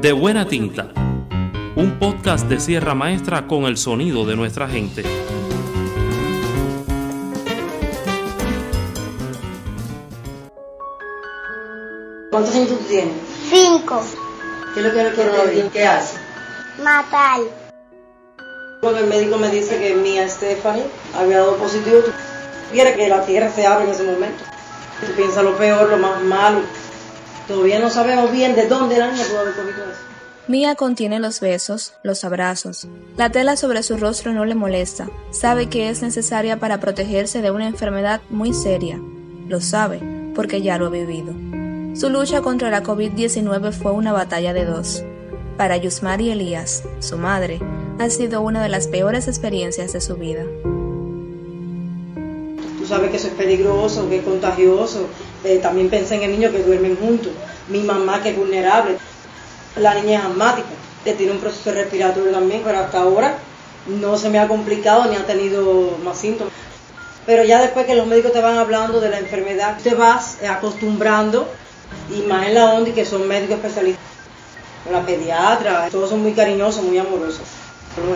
De Buena Tinta, un podcast de Sierra Maestra con el sonido de nuestra gente. ¿Cuántos años tú tienes? Cinco. ¿Qué es lo que el coronavirus? ¿Qué hace? Matar. Cuando el médico me dice que Mía Stephanie había dado positivo, tú quieres que la tierra se abra en ese momento. Tú piensas lo peor, lo más malo. Todavía no sabemos bien de dónde la niña pudo haber cogido eso. Mía contiene los besos, los abrazos. La tela sobre su rostro no le molesta. Sabe que es necesaria para protegerse de una enfermedad muy seria. Lo sabe, porque ya lo ha vivido. Su lucha contra la COVID-19 fue una batalla de dos. Para Yusmari Elías, su madre, ha sido una de las peores experiencias de su vida. Tú sabes que eso es peligroso, que es contagioso. Eh, también pensé en el niño que duermen juntos. Mi mamá que es vulnerable. La niña es asmática, que tiene un proceso respiratorio también, pero hasta ahora no se me ha complicado ni ha tenido más síntomas. Pero ya después que los médicos te van hablando de la enfermedad, te vas acostumbrando, y más en la ONDI que son médicos especialistas, la pediatra, todos son muy cariñosos, muy amorosos.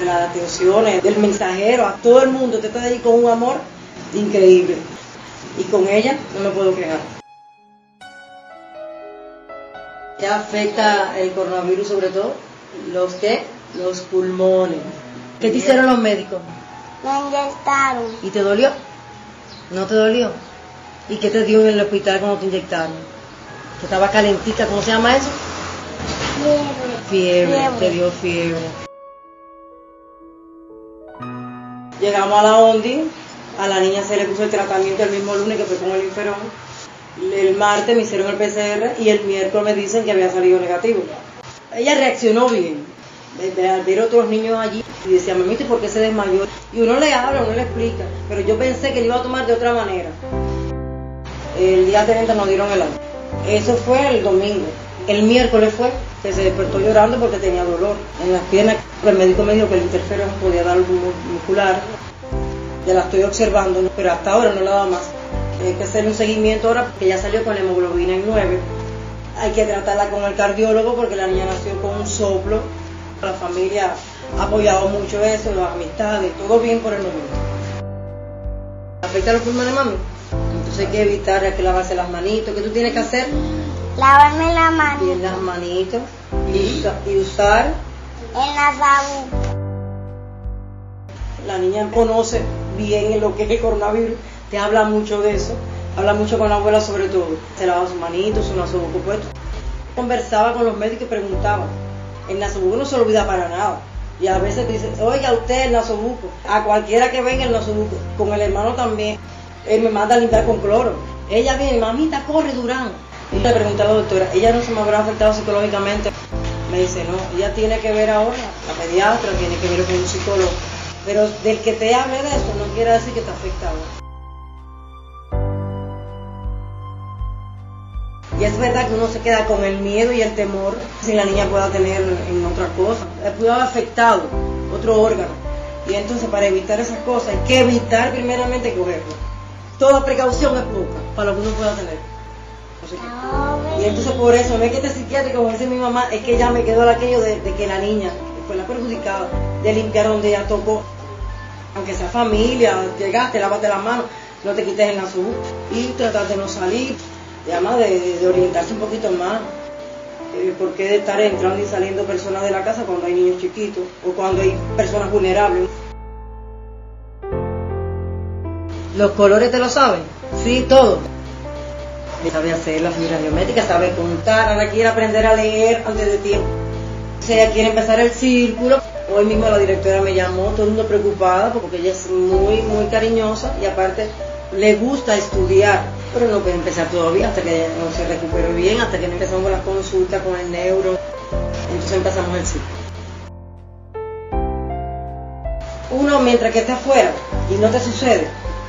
Las atenciones, del mensajero, a todo el mundo, te está ahí con un amor increíble. Y con ella no me puedo quejar. ¿Qué afecta el coronavirus sobre todo? ¿Los qué? Los pulmones. ¿Qué te hicieron los médicos? Me inyectaron. ¿Y te dolió? ¿No te dolió? ¿Y qué te dio en el hospital cuando te inyectaron? Que estaba calentita, ¿cómo se llama eso? Fiebre. Fiebre, Fiebre. te dio fiebre. Llegamos a la ONDI, a la niña se le puso el tratamiento el mismo lunes que fue con el inferón. El martes me hicieron el PCR y el miércoles me dicen que había salido negativo. Ella reaccionó bien. Al ver otros niños allí y decía, mamita, ¿y ¿por qué se desmayó? Y uno le habla, uno le explica, pero yo pensé que le iba a tomar de otra manera. El día 30 nos dieron el alta. Eso fue el domingo. El miércoles fue que se despertó llorando porque tenía dolor en las piernas. El médico me dijo que el interferón podía dar algún muscular. Ya la estoy observando, pero hasta ahora no la dado más. Hay que hacer un seguimiento ahora porque ya salió con la hemoglobina en 9. Hay que tratarla con el cardiólogo porque la niña nació con un soplo. La familia ha apoyado mucho eso, las amistades, todo bien por el momento. ¿Afecta a los pulmones, mami? Entonces hay que evitar, hay que lavarse las manitos. ¿Qué tú tienes que hacer? Lavarme la mano. Bien las manitos y, y usar. En la sabú. La niña conoce bien lo que es el coronavirus, te habla mucho de eso, habla mucho con la abuela sobre todo. Se lava sus manitos, su nasobuco puesto. Conversaba con los médicos y preguntaba. El nasobuco no se lo olvida para nada. Y a veces dice, oiga usted el nasobuco. A cualquiera que venga el nasobuco, con el hermano también. Él me manda a limpiar con cloro. Ella viene, mamita, corre, Durán. Y le pregunté doctora, ¿ella no se me habrá afectado psicológicamente? Me dice, no, ella tiene que ver ahora, la pediatra tiene que ver con un psicólogo. Pero del que te hable de eso no quiere decir que te afecta ahora. Y es verdad que uno se queda con el miedo y el temor si la niña pueda tener en otra cosa. Pudo haber afectado otro órgano. Y entonces para evitar esas cosas hay que evitar primeramente cogerlo. Toda precaución es poca para lo que uno pueda tener. Y entonces por eso, no es que este psiquiátrico, como dice mi mamá, es que ya me quedó aquello de, que la niña fue la perjudicada, de limpiar donde ella tocó, aunque sea familia, llegaste, lávate las manos, no te quites el azul y tratar de no salir, además de, de orientarse un poquito más. Eh, ¿Por qué de estar entrando y saliendo personas de la casa cuando hay niños chiquitos o cuando hay personas vulnerables? ¿Los colores te lo saben? Sí, todo. Sabe hacer la figura geométrica, sabe contar, ahora quiere aprender a leer antes de tiempo. O sea, quiere empezar el círculo. Hoy mismo la directora me llamó, todo el mundo preocupada porque ella es muy, muy cariñosa y aparte le gusta estudiar, pero no puede empezar todavía hasta que no se recupere bien, hasta que no empezamos con las consultas con el neuro. Entonces empezamos el ciclo. Uno, mientras que está afuera y no te sucede,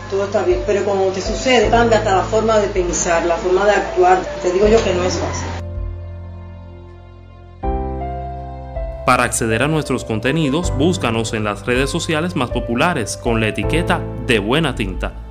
todo está bien, pero cuando te sucede, cambia hasta la forma de pensar, la forma de actuar. Te digo yo que no es fácil. Para acceder a nuestros contenidos, búscanos en las redes sociales más populares con la etiqueta de Buena Tinta.